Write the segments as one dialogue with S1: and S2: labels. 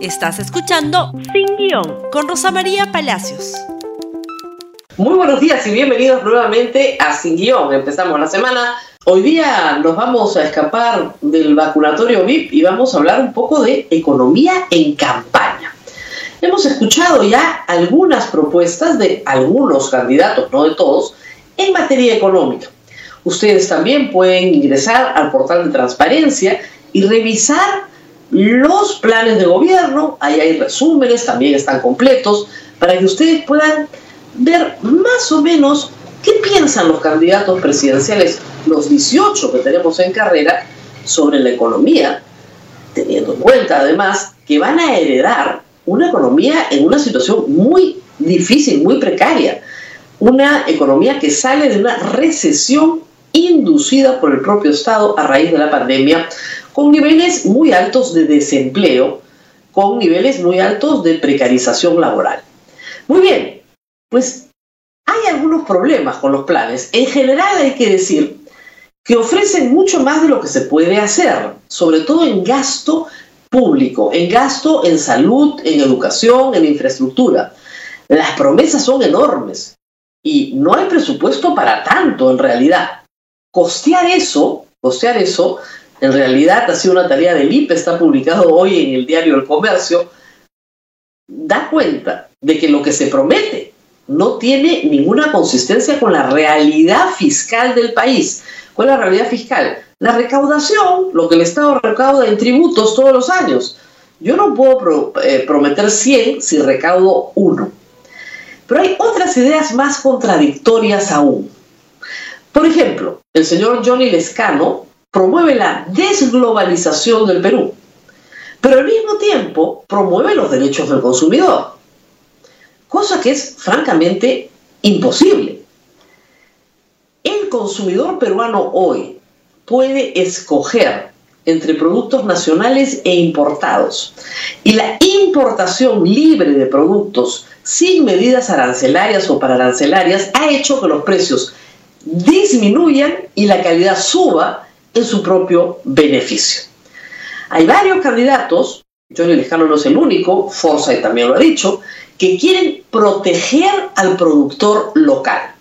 S1: Estás escuchando Sin Guión con Rosa María Palacios.
S2: Muy buenos días y bienvenidos nuevamente a Sin Guión. Empezamos la semana. Hoy día nos vamos a escapar del vacunatorio VIP y vamos a hablar un poco de economía en campaña. Hemos escuchado ya algunas propuestas de algunos candidatos, no de todos, en materia económica. Ustedes también pueden ingresar al portal de transparencia y revisar los planes de gobierno, ahí hay resúmenes, también están completos, para que ustedes puedan ver más o menos qué piensan los candidatos presidenciales, los 18 que tenemos en carrera, sobre la economía, teniendo en cuenta además que van a heredar una economía en una situación muy difícil, muy precaria, una economía que sale de una recesión inducida por el propio Estado a raíz de la pandemia, con niveles muy altos de desempleo, con niveles muy altos de precarización laboral. Muy bien, pues hay algunos problemas con los planes. En general hay que decir que ofrecen mucho más de lo que se puede hacer, sobre todo en gasto público, en gasto en salud, en educación, en infraestructura. Las promesas son enormes y no hay presupuesto para tanto en realidad costear eso, costear eso, en realidad ha sido una tarea del IPE, está publicado hoy en el diario El Comercio, da cuenta de que lo que se promete no tiene ninguna consistencia con la realidad fiscal del país. ¿Cuál es la realidad fiscal? La recaudación, lo que el Estado recauda en tributos todos los años. Yo no puedo eh, prometer 100 si recaudo 1. Pero hay otras ideas más contradictorias aún. Por ejemplo, el señor Johnny Lescano promueve la desglobalización del Perú, pero al mismo tiempo promueve los derechos del consumidor, cosa que es francamente imposible. El consumidor peruano hoy puede escoger entre productos nacionales e importados. Y la importación libre de productos sin medidas arancelarias o pararancelaриas ha hecho que los precios disminuyan y la calidad suba en su propio beneficio. Hay varios candidatos, Johnny Lejano no es el único, Forza también lo ha dicho, que quieren proteger al productor local.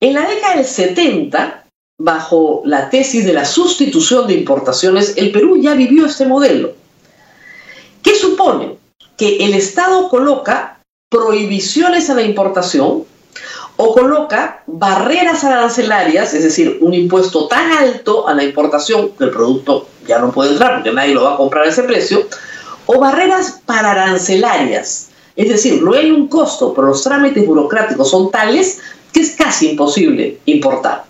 S2: En la década del 70, bajo la tesis de la sustitución de importaciones, el Perú ya vivió este modelo. ¿Qué supone? Que el Estado coloca prohibiciones a la importación o coloca barreras arancelarias, es decir, un impuesto tan alto a la importación que el producto ya no puede entrar porque nadie lo va a comprar a ese precio, o barreras pararancelarias, es decir, no hay un costo, pero los trámites burocráticos son tales que es casi imposible importar.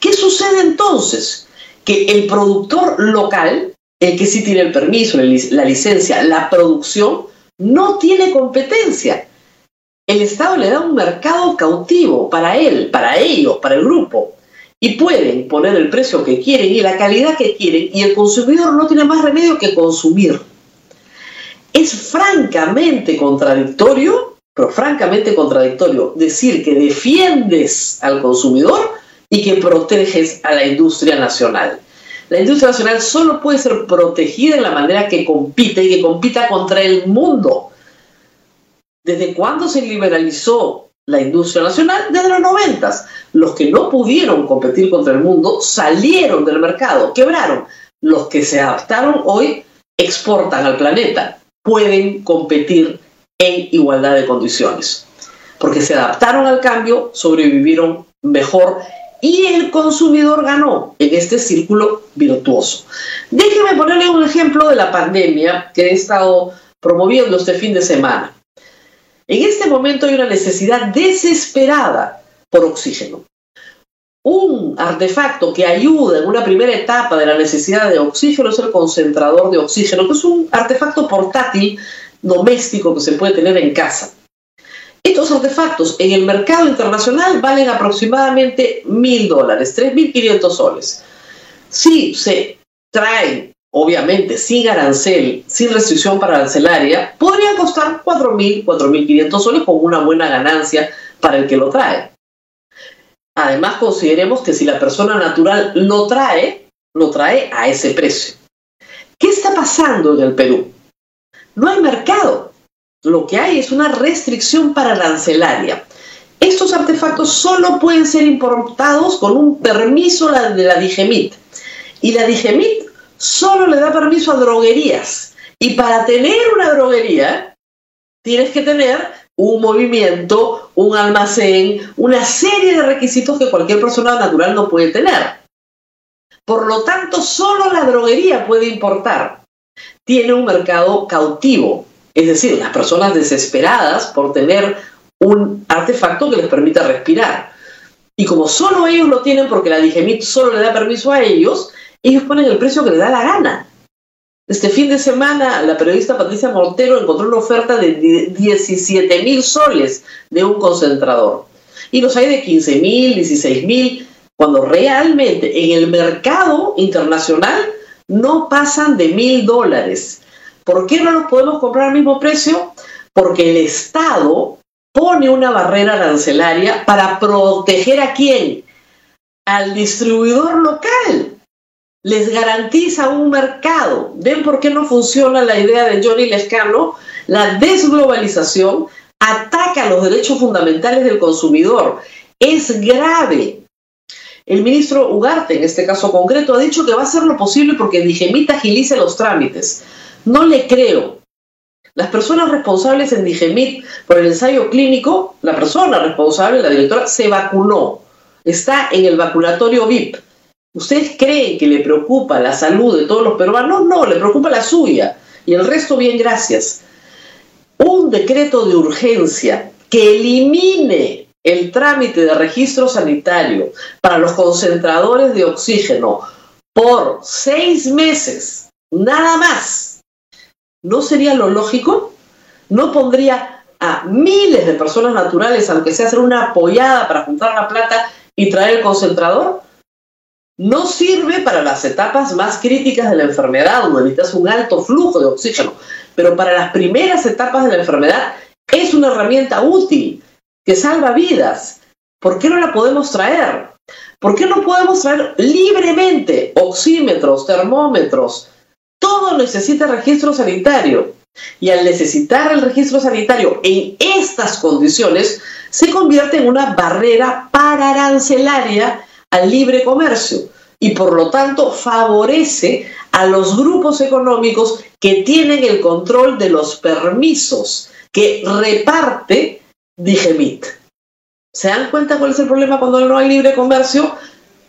S2: ¿Qué sucede entonces? Que el productor local, el que sí tiene el permiso, la licencia, la producción, no tiene competencia el Estado le da un mercado cautivo para él, para ellos, para el grupo. Y pueden poner el precio que quieren y la calidad que quieren y el consumidor no tiene más remedio que consumir. Es francamente contradictorio, pero francamente contradictorio, decir que defiendes al consumidor y que proteges a la industria nacional. La industria nacional solo puede ser protegida en la manera que compite y que compita contra el mundo ¿Desde cuándo se liberalizó la industria nacional? Desde los noventas. Los que no pudieron competir contra el mundo salieron del mercado, quebraron. Los que se adaptaron hoy exportan al planeta, pueden competir en igualdad de condiciones. Porque se adaptaron al cambio, sobrevivieron mejor y el consumidor ganó en este círculo virtuoso. Déjeme ponerle un ejemplo de la pandemia que he estado promoviendo este fin de semana. En este momento hay una necesidad desesperada por oxígeno. Un artefacto que ayuda en una primera etapa de la necesidad de oxígeno es el concentrador de oxígeno, que es un artefacto portátil doméstico que se puede tener en casa. Estos artefactos en el mercado internacional valen aproximadamente mil dólares, 3.500 soles. Si se traen obviamente sin arancel, sin restricción para arancelaria, podría costar 4.000, 4.500 soles con una buena ganancia para el que lo trae. Además, consideremos que si la persona natural lo trae, lo trae a ese precio. ¿Qué está pasando en el Perú? no hay mercado. Lo que hay es una restricción para arancelaria. Estos artefactos solo pueden ser importados con un permiso de la DIGEMIT. Y la DIGEMIT solo le da permiso a droguerías. Y para tener una droguería, tienes que tener un movimiento, un almacén, una serie de requisitos que cualquier persona natural no puede tener. Por lo tanto, solo la droguería puede importar. Tiene un mercado cautivo, es decir, las personas desesperadas por tener un artefacto que les permita respirar. Y como solo ellos lo tienen porque la Digemit solo le da permiso a ellos, ellos ponen el precio que les da la gana. Este fin de semana, la periodista Patricia Mortero encontró una oferta de 17 mil soles de un concentrador. Y los hay de 15 mil, 16 mil, cuando realmente en el mercado internacional no pasan de mil dólares. ¿Por qué no los podemos comprar al mismo precio? Porque el Estado pone una barrera arancelaria para proteger a quién? Al distribuidor local les garantiza un mercado. ¿Ven por qué no funciona la idea de Johnny Lescano? La desglobalización ataca los derechos fundamentales del consumidor. Es grave. El ministro Ugarte, en este caso concreto, ha dicho que va a hacer lo posible porque Digemit agilice los trámites. No le creo. Las personas responsables en Digemit por el ensayo clínico, la persona responsable, la directora, se vacunó. Está en el vacunatorio VIP ¿Ustedes creen que le preocupa la salud de todos los peruanos? No, le preocupa la suya. Y el resto, bien, gracias. Un decreto de urgencia que elimine el trámite de registro sanitario para los concentradores de oxígeno por seis meses, nada más, ¿no sería lo lógico? ¿No pondría a miles de personas naturales, aunque sea hacer una apoyada para juntar la plata y traer el concentrador? No sirve para las etapas más críticas de la enfermedad, donde necesitas un alto flujo de oxígeno, pero para las primeras etapas de la enfermedad es una herramienta útil que salva vidas. ¿Por qué no la podemos traer? ¿Por qué no podemos traer libremente oxímetros, termómetros? Todo necesita registro sanitario. Y al necesitar el registro sanitario en estas condiciones, se convierte en una barrera pararancelaria al libre comercio y por lo tanto favorece a los grupos económicos que tienen el control de los permisos que reparte Digemit. ¿Se dan cuenta cuál es el problema cuando no hay libre comercio?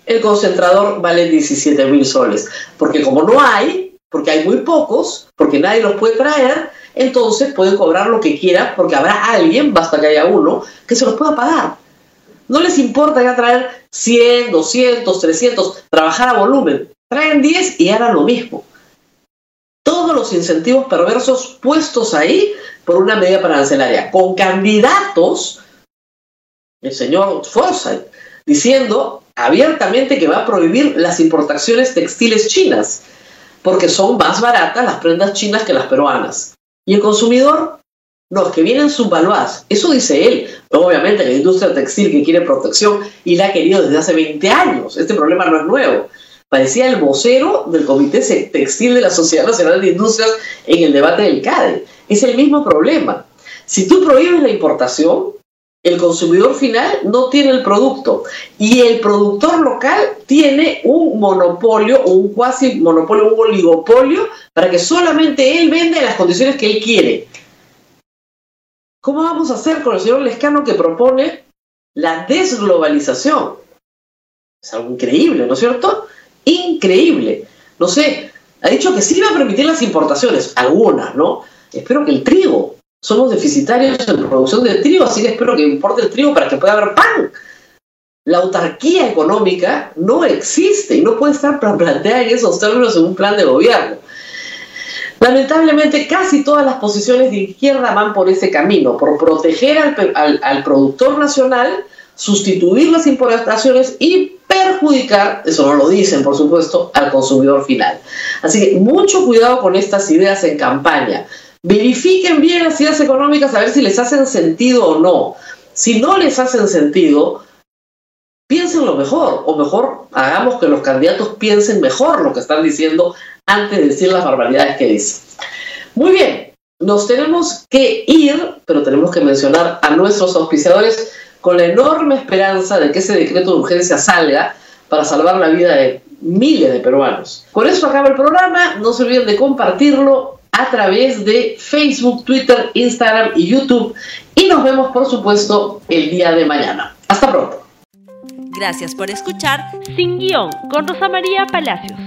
S2: El concentrador vale 17 mil soles, porque como no hay, porque hay muy pocos, porque nadie los puede traer, entonces pueden cobrar lo que quieran, porque habrá alguien, basta que haya uno, que se los pueda pagar. No les importa ya traer 100, 200, 300, trabajar a volumen. Traen 10 y hagan lo mismo. Todos los incentivos perversos puestos ahí por una medida arancelaria, con candidatos, el señor Forsyth, diciendo abiertamente que va a prohibir las importaciones textiles chinas, porque son más baratas las prendas chinas que las peruanas. Y el consumidor no, es que vienen subvaluadas. Eso dice él. Obviamente la industria textil que quiere protección y la ha querido desde hace 20 años. Este problema no es nuevo. Parecía el vocero del Comité Textil de la Sociedad Nacional de Industrias en el debate del CADE. Es el mismo problema. Si tú prohíbes la importación, el consumidor final no tiene el producto y el productor local tiene un monopolio un cuasi monopolio, un oligopolio para que solamente él venda en las condiciones que él quiere. ¿Cómo vamos a hacer con el señor Lescano que propone la desglobalización? Es algo increíble, ¿no es cierto? Increíble. No sé, ha dicho que sí va a permitir las importaciones, algunas, ¿no? Espero que el trigo. Somos deficitarios en producción de trigo, así que espero que importe el trigo para que pueda haber pan. La autarquía económica no existe y no puede estar planteada en esos términos en un plan de gobierno. Lamentablemente casi todas las posiciones de izquierda van por ese camino, por proteger al, productor nacional, sustituir las importaciones y perjudicar, eso no lo dicen por supuesto, al consumidor final. Así que mucho cuidado con estas ideas en campaña. Verifiquen bien las ideas económicas a ver si les hacen sentido o no. Si no les hacen sentido, piensen lo mejor, o mejor hagamos que los candidatos piensen mejor lo que están diciendo antes de decir las barbaridades que dice. Muy bien, nos tenemos que ir, pero tenemos que mencionar a nuestros auspiciadores con la enorme esperanza de que ese decreto de urgencia salga para salvar la vida de miles de peruanos. Con eso acaba el programa, no se olviden de compartirlo a través de Facebook, Twitter, Instagram y YouTube y nos vemos por supuesto el día de mañana. Hasta pronto.
S1: Gracias por escuchar Sin Guión con Rosa María Palacios.